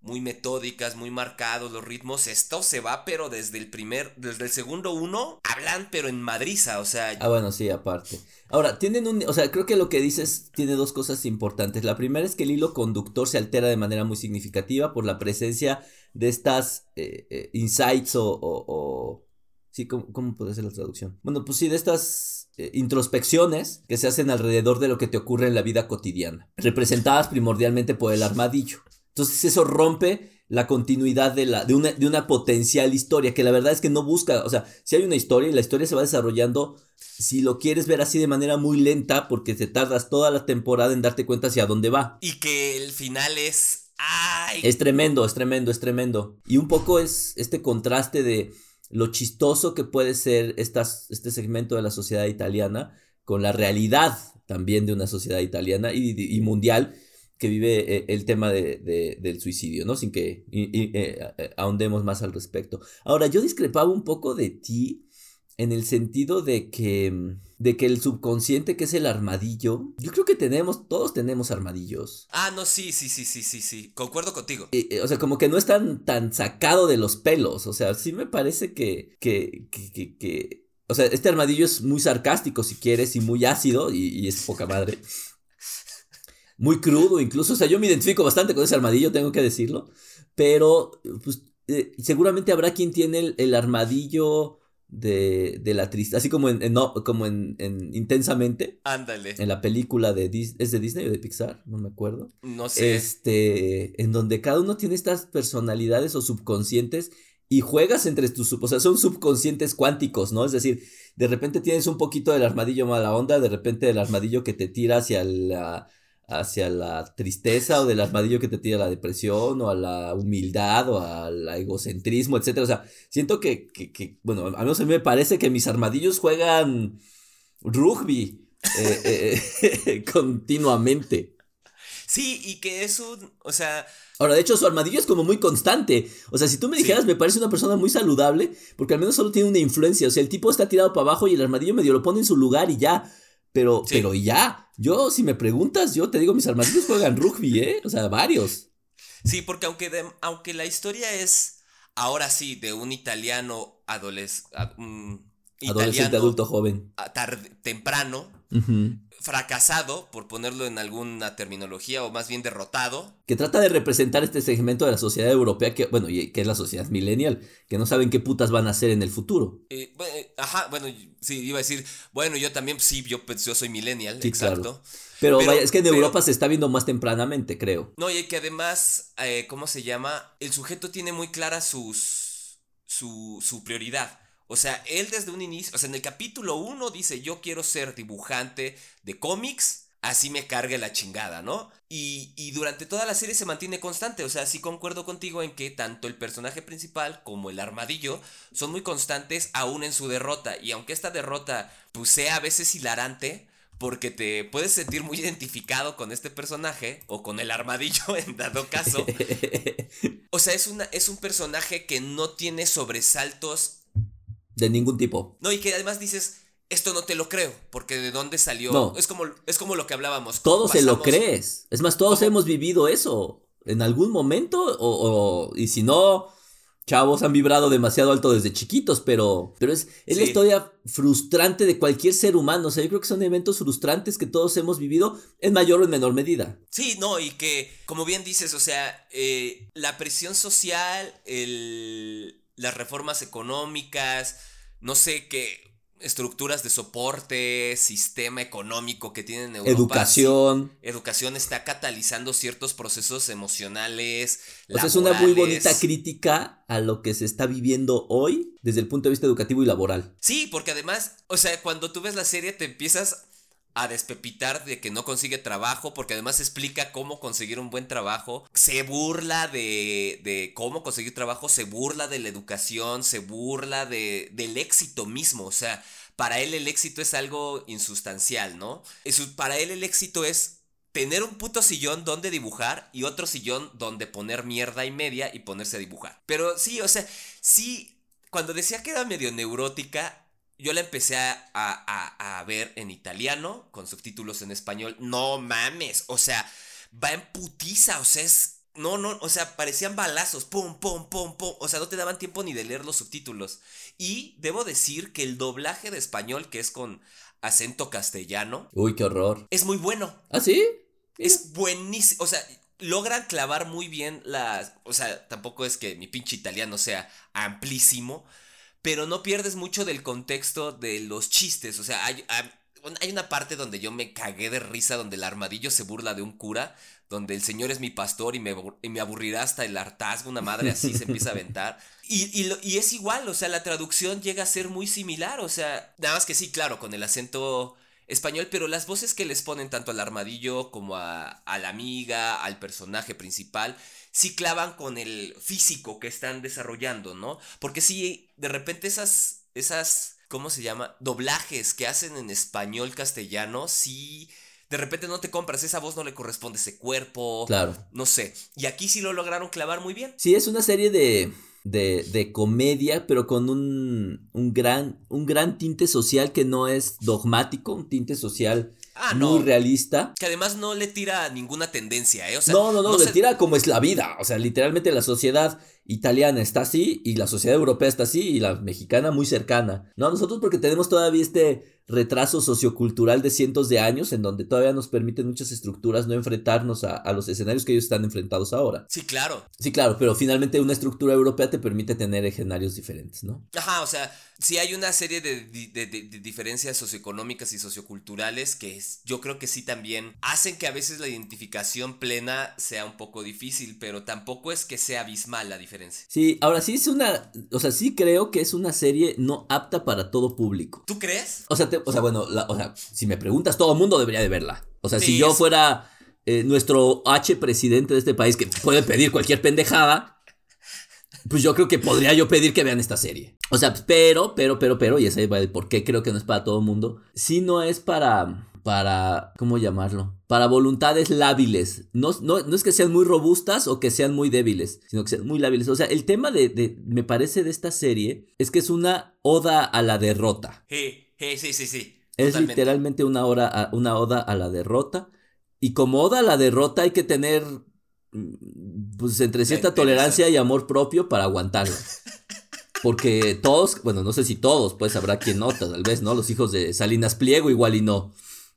muy metódicas, muy marcados los ritmos. Esto se va, pero desde el primer, desde el segundo uno, hablan, pero en madriza, o sea. Ah, bueno, sí, aparte. Ahora, tienen un, o sea, creo que lo que dices tiene dos cosas importantes. La primera es que el hilo conductor se altera de manera muy significativa por la presencia de estas eh, eh, insights o, sí, ¿cómo, ¿cómo, puede ser la traducción? Bueno, pues sí, de estas eh, introspecciones que se hacen alrededor de lo que te ocurre en la vida cotidiana, representadas primordialmente por el armadillo. Entonces eso rompe la continuidad de, la, de, una, de una potencial historia, que la verdad es que no busca, o sea, si hay una historia y la historia se va desarrollando, si lo quieres ver así de manera muy lenta, porque te tardas toda la temporada en darte cuenta hacia dónde va. Y que el final es... ¡Ay! Es tremendo, es tremendo, es tremendo. Y un poco es este contraste de lo chistoso que puede ser estas, este segmento de la sociedad italiana con la realidad también de una sociedad italiana y, y mundial que vive eh, el tema de, del suicidio, ¿no? Sin que eh, ahondemos más al respecto. Ahora, yo discrepaba un poco de ti en el sentido de que, mm, de que el subconsciente, que es el armadillo, yo creo que tenemos, todos tenemos armadillos. Ah, no, sí, sí, sí, sí, sí, sí, concuerdo contigo. o sea, como que no es tan, tan sacado de los pelos, o sea, sí me parece que, que, que, que, o sea, este armadillo es muy sarcástico si quieres y muy ácido y, y es poca madre muy crudo incluso. O sea, yo me identifico bastante con ese armadillo, tengo que decirlo. Pero, pues, eh, seguramente habrá quien tiene el, armadillo de, de, la tristeza, así como en, no, como en, Intensamente. Ándale. En la película de ¿es de Disney o de Pixar? No me acuerdo. No sé. Este, en donde cada uno tiene estas personalidades o subconscientes y juegas entre tus, o sea, son subconscientes cuánticos, ¿no? Es decir, de repente tienes un poquito del armadillo mala onda, de repente el armadillo que te tira hacia la hacia la tristeza o del armadillo que te tira la depresión o a la humildad o al egocentrismo, etcétera. O sea, siento que, que, bueno, a menos a mí me parece que mis armadillos juegan rugby eh, eh, continuamente. Sí, y que es un, o sea... Ahora, de hecho, su armadillo es como muy constante. O sea, si tú me dijeras, me parece una persona muy saludable, porque al menos solo tiene una influencia. O sea, el tipo está tirado para abajo y el armadillo medio lo pone en su lugar y ya. Pero, pero ya, yo, si me preguntas, yo te digo, mis armadillos juegan rugby, ¿eh? O sea, varios. Sí, porque aunque, aunque la historia es, ahora sí, de un italiano adolescente, adolescente adulto joven. Tarde, temprano, fracasado, por ponerlo en alguna terminología, o más bien derrotado. Que trata de representar este segmento de la sociedad europea, que, bueno, y que es la sociedad millennial, que no saben qué putas van a hacer en el futuro. Eh, eh, ajá, bueno, sí, iba a decir, bueno, yo también, sí, yo, pues, yo soy millennial, exacto. Pero, vaya, es que en Europa se está viendo más tempranamente, creo. No, y que además, eh, ¿cómo se llama? El sujeto tiene muy clara sus, su, su prioridad. O sea, él desde un inicio, o sea, en el capítulo 1 dice, yo quiero ser dibujante de cómics, así me cargue la chingada, ¿no? Y, y, durante toda la serie se mantiene constante, o sea, sí concuerdo contigo en que tanto el personaje principal como el armadillo son muy constantes aún en su derrota, y aunque esta derrota pues sea a veces hilarante, porque te puedes sentir muy identificado con este personaje o con el armadillo en dado caso. O sea, es, una, es un personaje que no tiene sobresaltos de ningún tipo. No, y que además dices, esto no te lo creo, porque de dónde salió. No. Es como, es como lo que hablábamos. Todos se lo crees. Es más, todos hemos vivido eso. En algún momento, o, y si no, chavos han vibrado demasiado alto desde chiquitos, pero, pero es, es la historia frustrante de cualquier ser humano. O sea, yo creo que son eventos frustrantes que todos hemos vivido en mayor o en menor medida. Sí, no, y que, como bien dices, o sea, eh, la presión social, el, las reformas económicas, no sé qué estructuras de soporte, sistema económico que tienen Europa. Educación. educación está catalizando ciertos procesos emocionales. O sea, es una muy bonita crítica a lo que se está viviendo hoy desde el punto de vista educativo y laboral. Sí, porque además, o sea, cuando tú ves la serie te empiezas a despepitar de que no consigue trabajo, porque además explica cómo conseguir un buen trabajo, se burla de, de cómo conseguir trabajo, se burla de la educación, se burla de, del éxito mismo, o sea, para él el éxito es algo insustancial, ¿no? Eso, para él el éxito es tener un puto sillón donde dibujar y otro sillón donde poner mierda y media y ponerse a dibujar. Pero sí, o sea, sí, cuando decía que era medio neurótica, yo la empecé a, ver en italiano, con subtítulos en español. No mames, o sea, va en putiza, o sea, es... No, no, o sea, parecían balazos, pum, pum, pum, pum. O sea, no te daban tiempo ni de leer los subtítulos. Y debo decir que el doblaje de español, que es con acento castellano. Uy, qué horror. Es muy bueno. ¿Ah, sí? Es buenísimo. O sea, logran clavar muy bien las. O sea, tampoco es que mi pinche italiano sea amplísimo pero no pierdes mucho del contexto de los chistes. O sea, hay, hay, una parte donde yo me cagué de risa, donde el armadillo se burla de un cura, donde el señor es mi pastor y me, me aburrirá hasta el hartazgo, una madre así se empieza a aventar. Y, y, es igual, o sea, la traducción llega a ser muy similar, o sea, nada más que sí, claro, con el acento español, pero las voces que les ponen tanto al armadillo como a, a la amiga, al personaje principal, sí clavan con el físico que están desarrollando, ¿no? Porque si de repente esas, esas, ¿cómo se llama? Doblajes que hacen en español castellano, sí de repente no te compras, esa voz no le corresponde ese cuerpo. Claro. No sé. Y aquí sí lo lograron clavar muy bien. Sí, es una serie de, de, de comedia, pero con un, un, gran, un gran tinte social que no es dogmático, un tinte social Ah, muy realista. Que además no le tira ninguna tendencia, ¿eh? O sea, no, no, no, le tira como es la vida. O sea, literalmente la sociedad italiana está así y la sociedad europea está así y la mexicana muy cercana. No, nosotros porque tenemos todavía este retraso sociocultural de cientos de años en donde todavía nos permiten muchas estructuras no enfrentarnos a, los escenarios que ellos están enfrentados ahora. Sí, claro. Sí, claro, pero finalmente una estructura europea te permite tener escenarios diferentes, ¿no? Ajá, o sea, sí hay una serie de, diferencias socioeconómicas y socioculturales que yo creo que sí también hacen que a veces la identificación plena sea un poco difícil, pero tampoco es que sea abismal la diferencia. Sí, ahora sí es una, o sea, sí creo que es una serie no apta para todo público. ¿Tú crees? O sea, o sea, bueno, o sea, si me preguntas, todo el mundo debería de verla. O sea, si yo fuera eh, nuestro H presidente de este país que puede pedir cualquier pendejada, pues yo creo que podría yo pedir que vean esta serie. O sea, pero, pero, pero, pero, y ese de por qué creo que no es para todo el mundo. Si no es para, para, ¿cómo llamarlo? Para voluntades lábiles. No, no, no, es que sean muy robustas o que sean muy débiles, sino que sean muy lábiles. O sea, el tema de, de me parece, de esta serie es que es una oda a la derrota. Sí. Sí, sí, sí, Es literalmente una, hora una oda a la derrota. Y como oda a la derrota hay que tener mm, pues entre cierta tolerancia y amor propio para aguantarla. Porque todos, bueno, no sé si todos, pues habrá quien nota, tal vez, ¿no? Los hijos de Salinas Pliego igual y no.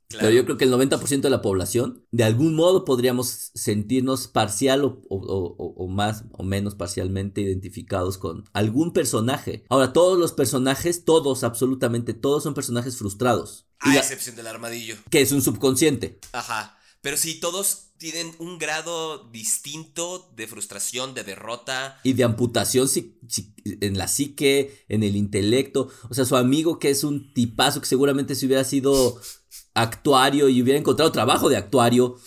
Pero yo creo que el 90% de la población, de algún modo podríamos sentirnos parcial o, más o menos parcialmente identificados con algún personaje. Ahora, todos los personajes, todos, absolutamente todos son personajes frustrados. A excepción del armadillo. Que es un subconsciente. Ajá. Pero sí, todos tienen un grado distinto de frustración, de derrota. Y de amputación en la psique, en el intelecto. O sea, su amigo que es un tipazo que seguramente si hubiera sido actuario y hubiera encontrado trabajo de actuario,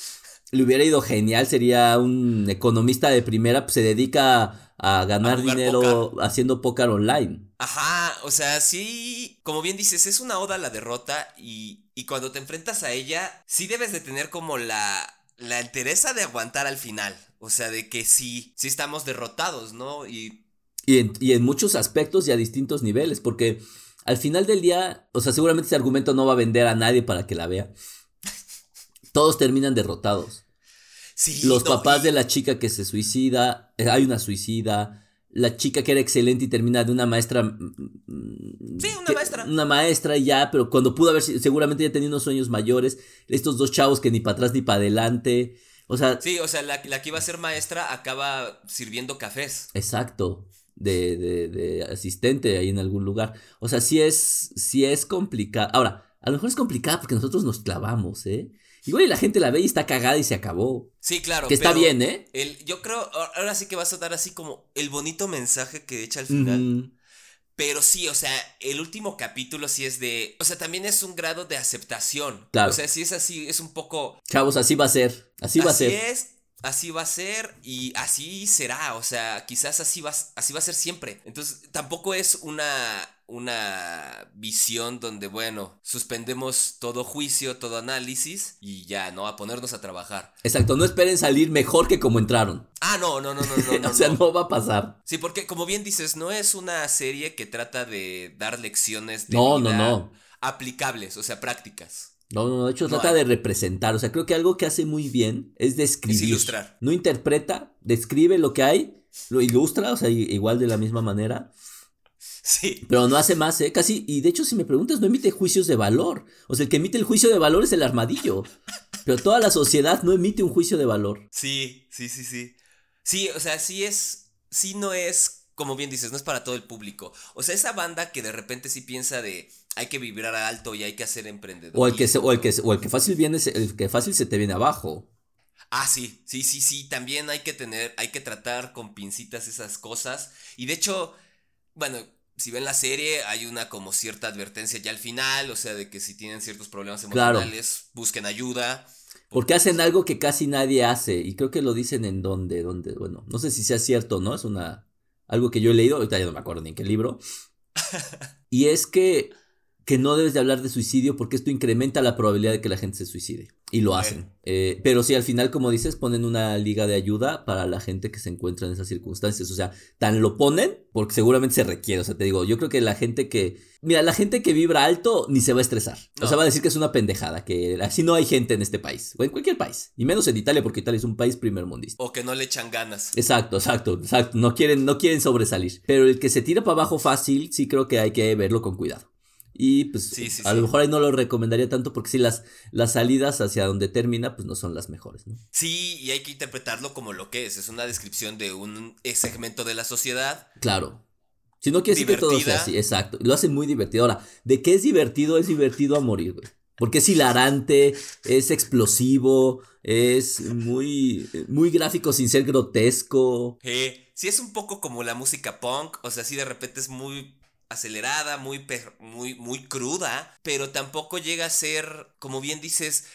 le hubiera ido genial, sería un economista de primera, pues se dedica a ganar dinero haciendo póker online. Ajá, o sea, sí, como bien dices, es una oda a la derrota y, y cuando te enfrentas a ella, sí debes de tener como la, la entereza de aguantar al final. O sea, de que sí, sí estamos derrotados, ¿no? Y... Y en, y en muchos aspectos y a distintos niveles, porque al final del día, o sea, seguramente ese argumento no va a vender a nadie para que la vea. Todos terminan derrotados. Sí, Los papás de la chica que se suicida, eh, hay una suicida. La chica que era excelente y termina de una maestra. Mm, mm, sí, una maestra. Una maestra ya, pero cuando pudo haber, seguramente ya tenía unos sueños mayores. Estos dos chavos que ni para atrás ni para adelante. O sea. Sí, o sea, la, la que iba a ser maestra acaba sirviendo cafés. Exacto de, de, de, asistente ahí en algún lugar. O sea, sí es, sí es complicado. Ahora, a lo mejor es complicado porque nosotros nos clavamos, ¿eh? Igual y la gente la ve y está cagada y se acabó. Sí, claro. Que está bien, ¿eh? El, yo creo, ahora sí que vas a dar así como el bonito mensaje que echa al final. Pero sí, o sea, el último capítulo sí es de. O sea, también es un grado de aceptación. Claro. O sea, sí es así, es un poco. Chavos, así va a ser. Así va a ser. Así es. Así va a ser y así será, o sea, quizás así va, así va a ser siempre. Entonces, tampoco es una, una visión donde, bueno, suspendemos todo juicio, todo análisis y ya, ¿no? A ponernos a trabajar. Exacto, no esperen salir mejor que como entraron. Ah, no, no, no, no, no. no o sea, no. va a pasar. Sí, porque como bien dices, no es una serie que trata de dar lecciones de no, no, no. aplicables, o sea, prácticas. No, no, de hecho trata de representar. O sea, creo que algo que hace muy bien es describir. Es ilustrar. No interpreta, describe lo que hay, lo ilustra, o sea, igual de la misma manera. Sí. Pero no hace más, ¿eh? Casi. Y de hecho, si me preguntas, no emite juicios de valor. O sea, el que emite el juicio de valor es el armadillo. Pero toda la sociedad no emite un juicio de valor. Sí, sí, sí, sí. Sí, o sea, sí es. Sí no es. Como bien dices, no es para todo el público. O sea, esa banda que de repente sí piensa de hay que vibrar alto y hay que hacer emprendedor. O el que, o el que, o el que fácil viene, el que fácil se te viene abajo. Ah, sí, sí, sí, sí. También hay que tener, hay que tratar con pincitas esas cosas. Y de hecho, bueno, si ven la serie, hay una como cierta advertencia ya al final, o sea, de que si tienen ciertos problemas emocionales, busquen ayuda. Porque hacen algo que casi nadie hace. Y creo que lo dicen en donde, donde, bueno, no sé si sea cierto, ¿no? Es una. Algo que yo he leído, ahorita ya no me acuerdo ni en qué libro. y es que que no debes de hablar de suicidio porque esto incrementa la probabilidad de que la gente se suicide. Y lo hacen. Eh, pero sí, al final, como dices, ponen una liga de ayuda para la gente que se encuentra en esas circunstancias. O sea, tan lo ponen porque seguramente se requiere. O sea, te digo, yo creo que la gente que... Mira, la gente que vibra alto ni se va a estresar. O sea, va a decir que es una pendejada, que así no hay gente en este país. O en cualquier país. Y menos en Italia porque Italia es un país primer mundista. O que no le echan ganas. Exacto, exacto, exacto. No quieren, no quieren sobresalir. Pero el que se tira para abajo fácil, sí creo que hay que verlo con cuidado. Y pues a lo mejor ahí no lo recomendaría tanto porque sí las, las salidas hacia donde termina pues no son las mejores, ¿no? Sí, y hay que interpretarlo como lo que es, es una descripción de un segmento de la sociedad. Claro. Si no quiere decir que todo sea así, exacto. Lo hacen muy divertido. Ahora, ¿de qué es divertido? Es divertido a morir, güey. Porque es hilarante, es explosivo, es muy, muy gráfico sin ser grotesco. Eh, sí, es un poco como la música punk, o sea, sí de repente es muy acelerada, muy, muy, muy cruda, pero tampoco llega a ser, como bien dices,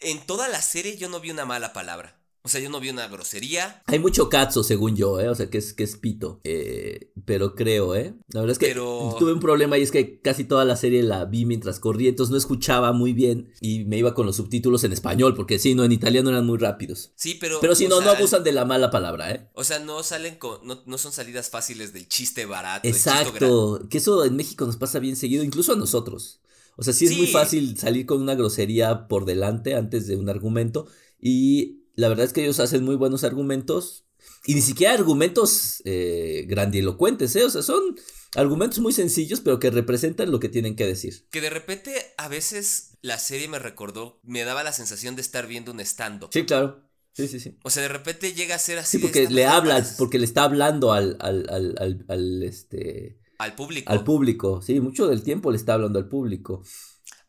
en toda la serie yo no vi una mala palabra. O sea, yo no vi una grosería. Hay mucho cazzo, según yo, ¿eh? O sea, que es, que es pito. Eh, pero creo, ¿eh? La verdad es que tuve un problema y es que casi toda la serie la vi mientras corría, entonces no escuchaba muy bien y me iba con los subtítulos en español, porque sí, no, en italiano eran muy rápidos. Sí, pero... Pero si no, no abusan de la mala palabra, ¿eh? O sea, no salen con... No, son salidas fáciles del chiste barato. Exacto. Que eso en México nos pasa bien seguido, incluso a nosotros. O sea, sí es muy fácil salir con una grosería por delante antes de un argumento y la verdad es que ellos hacen muy buenos argumentos. Y ni siquiera argumentos eh, grandilocuentes, ¿eh? O sea, son argumentos muy sencillos, pero que representan lo que tienen que decir. Que de repente, a veces, la serie me recordó, me daba la sensación de estar viendo un stand-up. Sí, claro. Sí, sí, sí. O sea, de repente llega a ser así. Sí, porque le habla, porque le está hablando al, al, al, al, este... Al público. Al público, sí, mucho del tiempo le está hablando al público.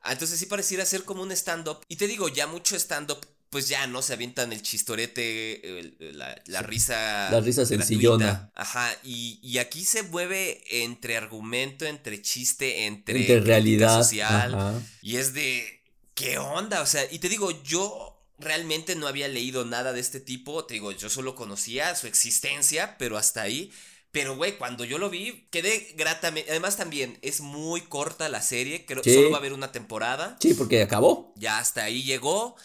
Ah, entonces sí pareciera ser como un stand-up. Y te digo, ya mucho stand-up pues ya, ¿no? Se avientan el chistorete, la, risa. La risa sencillona. Ajá, y, aquí se mueve entre argumento, entre chiste, entre, entre realidad social. Y es de, ¿qué onda? O sea, y te digo, yo realmente no había leído nada de este tipo. Te digo, yo solo conocía su existencia, pero hasta ahí. Pero, güey, cuando yo lo vi, quedé gratamente. Además, también es muy corta la serie. Creo que solo va a haber una temporada. Sí, porque acabó. Ya hasta ahí llegó.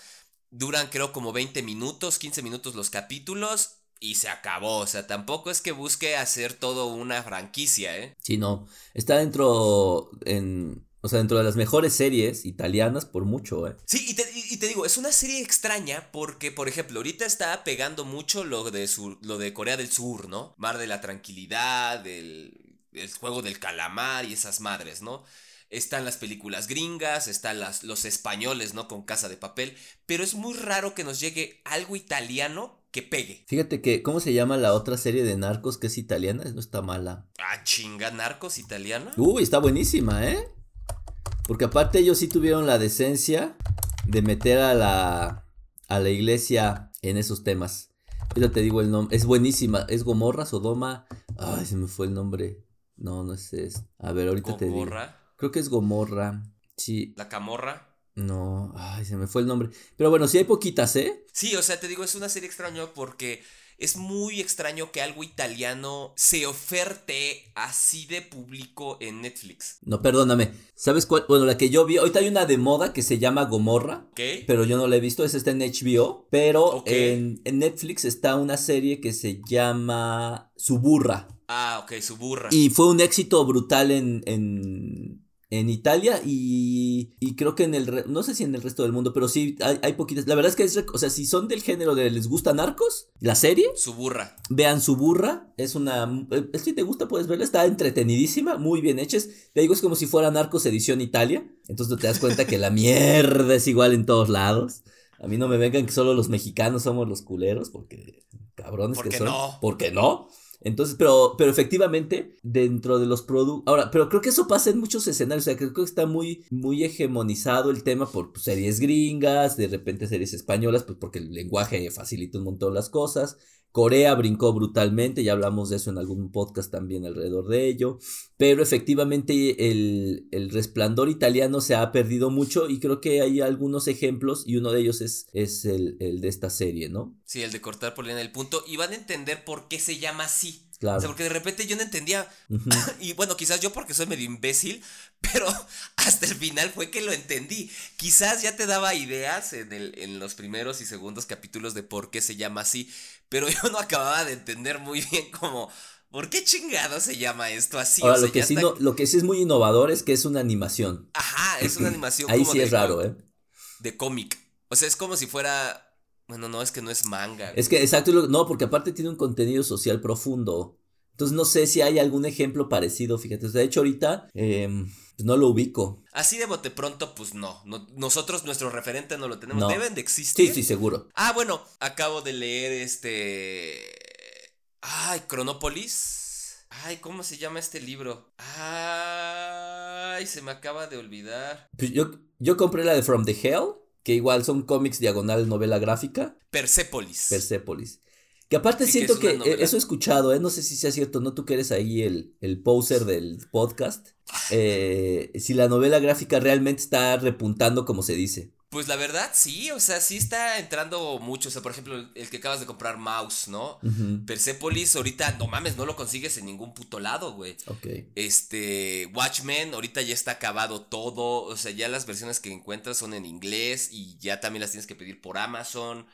Duran creo como 20 minutos, 15 minutos los capítulos y se acabó. O sea, tampoco es que busque hacer todo una franquicia, ¿eh? Sí, no. Está dentro en... O sea, dentro de las mejores series italianas por mucho, ¿eh? Sí, y te, y te, digo, es una serie extraña porque, por ejemplo, ahorita está pegando mucho lo de, lo de Corea del Sur, ¿no? Mar de la Tranquilidad, el, el juego del calamar y esas madres, ¿no? Están las películas gringas, están las, los españoles, ¿no? Con Casa de Papel, pero es muy raro que nos llegue algo italiano que pegue. Fíjate que, ¿cómo se llama la otra serie de narcos que es italiana? No está mala. Ah, chinga, narcos italiana. Uy, está buenísima, ¿eh? Porque aparte ellos sí tuvieron la decencia de meter a la, a la iglesia en esos temas. Ya te digo el nombre, es buenísima, es Gomorra, Sodoma, ay, se me fue el nombre. No, no es esto. A ver, ahorita te digo. Creo que es Gomorra. Sí. La Camorra. No, ay, se me fue el nombre. Pero bueno, sí hay poquitas, ¿eh? Sí, o sea, te digo, es una serie extraña porque es muy extraño que algo italiano se oferte así de público en Netflix. No, perdóname. ¿Sabes cuál? Bueno, la que yo vi, ahorita hay una de moda que se llama Gomorra. Ok. Pero yo no la he visto, esa está en HBO. Pero en, en, Netflix está una serie que se llama Suburra. Ah, ok, Suburra. Y fue un éxito brutal en, en en Italia y, y, creo que en el, no sé si en el resto del mundo, pero sí hay, hay poquitas. La verdad es que, es, o sea, si son del género de les gusta Narcos, la serie. Su burra. Vean su burra, es una, eh, si te gusta puedes verla, está entretenidísima, muy bien hecha. Te digo, es como si fuera Narcos edición Italia, entonces te das cuenta que la mierda es igual en todos lados. A mí no me vengan que solo los mexicanos somos los culeros, porque cabrones que son. No? Porque no. Entonces, pero, pero efectivamente, dentro de los productos. Ahora, pero creo que eso pasa en muchos escenarios. O sea, creo que está muy, muy hegemonizado el tema por pues, series gringas, de repente series españolas, pues porque el lenguaje facilita un montón las cosas. Corea brincó brutalmente, ya hablamos de eso en algún podcast también alrededor de ello, pero efectivamente el, el, resplandor italiano se ha perdido mucho y creo que hay algunos ejemplos y uno de ellos es, es el, el de esta serie, ¿no? Sí, el de cortar por línea del punto y van a entender por qué se llama así. O sea, porque de repente yo no entendía. Y bueno, quizás yo porque soy medio imbécil, pero hasta el final fue que lo entendí. Quizás ya te daba ideas en, el, en los primeros y segundos capítulos de por qué se llama así, pero yo no acababa de entender muy bien cómo. ¿Por qué chingado se llama esto así? Ahora, lo, que sí lo que sí es muy innovador es que es una animación. Ajá, es una animación. Ahí sí es raro, ¿eh? De cómic. O sea, es como si fuera bueno, no, es que no es manga. Es que, exacto, no, porque aparte tiene un contenido social profundo. Entonces no sé si hay algún ejemplo parecido, fíjate. De hecho, ahorita em, pues no lo ubico. Así de bote pronto, pues no. nosotros, nuestro referente no lo tenemos. Deben de existir. Sí, sí, seguro. Ah, bueno, acabo de leer este. Ay, Cronópolis. Ay, ¿cómo se llama este libro? Ay, se me acaba de olvidar. Pues yo, yo compré la de From the Hell que igual son cómics diagonal novela gráfica. Persepolis. Persepolis. Que aparte siento que, eso he escuchado, ¿eh? no sé si sea cierto, no tú que eres ahí el, el poser del podcast, eh, si la novela gráfica realmente está repuntando como se dice. Pues la verdad, sí, o sea, sí está entrando mucho. O sea, por ejemplo, el, que acabas de comprar Mouse, ¿no? Persepolis, ahorita, no mames, no lo consigues en ningún puto lado, güey. Ok. Este, Watchmen, ahorita ya está acabado todo. O sea, ya las versiones que encuentras son en inglés y ya también las tienes que pedir por Amazon.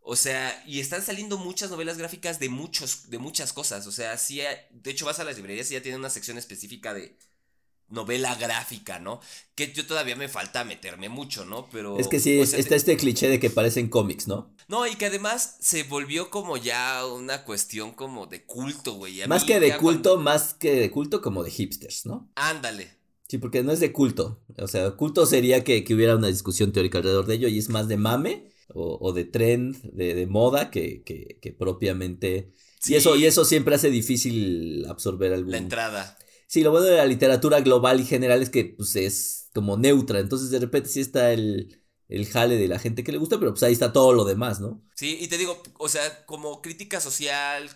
O sea, y están saliendo muchas novelas gráficas de muchos, de muchas cosas. O sea, sí, de hecho vas a las librerías y ya tienen una sección específica de novela gráfica, ¿no? Que yo todavía me falta meterme mucho, ¿no? Pero... Es que sí, está este cliché de que parecen cómics, ¿no? No, y que además se volvió como ya una cuestión como de culto, güey. Más que de culto, más que de culto, como de hipsters, ¿no? Ándale. Sí, porque no es de culto. O sea, culto sería que, hubiera una discusión teórica alrededor de ello y es más de mame o, de trend, de, moda, que, que, propiamente... Y, eso, y eso siempre hace difícil absorber algún... La entrada. Sí, lo bueno de la literatura global y general es que pues, es como neutra, entonces de repente sí está el, el jale de la gente que le gusta, pero pues ahí está todo lo demás, ¿no? Sí, y te digo, o sea, como crítica social,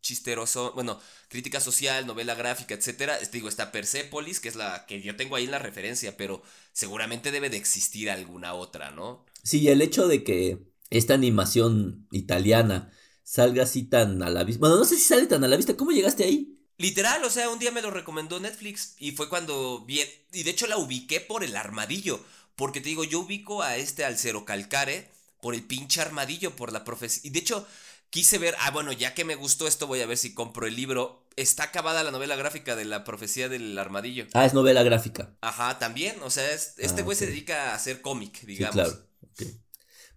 chisteroso, bueno, crítica social, novela gráfica, etcétera, te digo, está Persepolis, que es la que yo tengo ahí en la referencia, pero seguramente debe de existir alguna otra, ¿no? Sí, el hecho de que esta animación italiana salga así tan a la vista, bueno, no sé si sale tan a la vista, ¿cómo llegaste ahí? Literal, o sea, un día me lo recomendó Netflix y fue cuando vi, y de hecho la ubiqué por el armadillo, porque te digo, yo ubico a este al cero calcare por el pinche armadillo, por la profecía, y de hecho quise ver, ah, bueno, ya que me gustó esto, voy a ver si compro el libro. Está acabada la novela gráfica de la profecía del armadillo. Ah, es novela gráfica. Ajá, también, o sea, este ah, güey se dedica a hacer cómic, digamos. Sí, claro.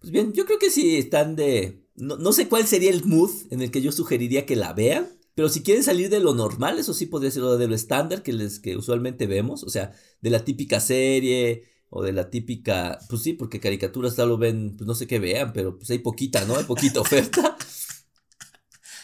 Pues bien, yo creo que sí están de... No, no sé cuál sería el mood en el que yo sugeriría que la vean. Pero si quieren salir de lo normal, eso sí podría ser de lo estándar que, les, que usualmente vemos, o sea, de la típica serie o de la típica, pues sí, porque caricaturas tal lo ven, pues no sé qué vean, pero pues hay poquita, ¿no? Hay poquita oferta.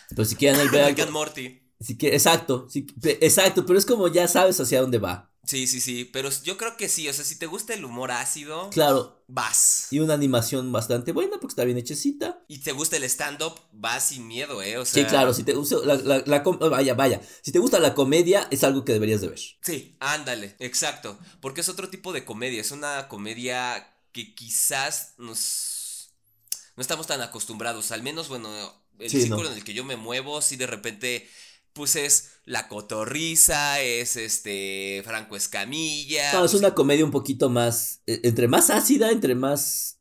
Pero si quieren ver Morty. Sí que, exacto, sí, exacto, pero es como ya sabes hacia dónde va. Sí, sí, sí, pero yo creo que sí, o sea, si te gusta el humor ácido, claro, vas. Y una animación bastante buena porque está bien hechecita. Y te gusta el stand-up, vas sin miedo, ¿eh? O sea... Sí, claro, si te gusta la, la, vaya, vaya, si te gusta la comedia es algo que deberías de ver. Sí, ándale, exacto, porque es otro tipo de comedia, es una comedia que quizás nos... no estamos tan acostumbrados, al menos, bueno, el círculo en el que yo me muevo, si de repente pues es La Cotorriza, es este Franco Escamilla. No, es una comedia un poquito más, e, entre más ácida, entre más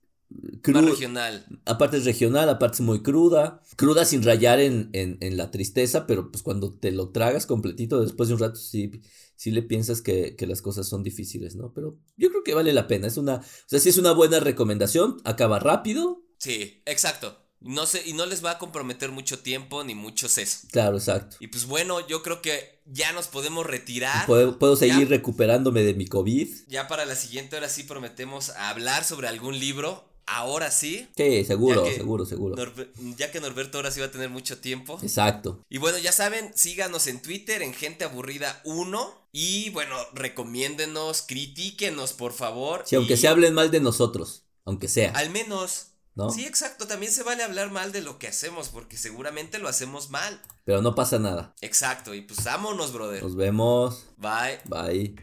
cruda. Más regional. Aparte es regional, aparte es muy cruda. Cruda sin rayar en, en, la tristeza, pero pues cuando te lo tragas completito, después de un rato sí, sí le piensas que, que, las cosas son difíciles, ¿no? Pero yo creo que vale la pena. Es una, o sea, sí es una buena recomendación, acaba rápido. Sí, exacto. No sé, y no les va a comprometer mucho tiempo ni mucho seso. Claro, exacto. Y pues bueno, yo creo que ya nos podemos retirar. Puedo, seguir recuperándome de mi COVID. Ya para la siguiente hora sí prometemos hablar sobre algún libro. Ahora sí. Sí, seguro, seguro, seguro. ya que Norberto ahora sí va a tener mucho tiempo. Exacto. Y bueno, ya saben, síganos en Twitter en Gente Aburrida 1. Y bueno, recomiéndenos, critíquenos, por favor. Sí, aunque se hablen mal de nosotros. Aunque sea. Al menos Sí, exacto. También se vale hablar mal de lo que hacemos, porque seguramente lo hacemos mal. Pero no pasa nada. Exacto. Y pues vámonos, brother. Nos vemos. Bye. Bye.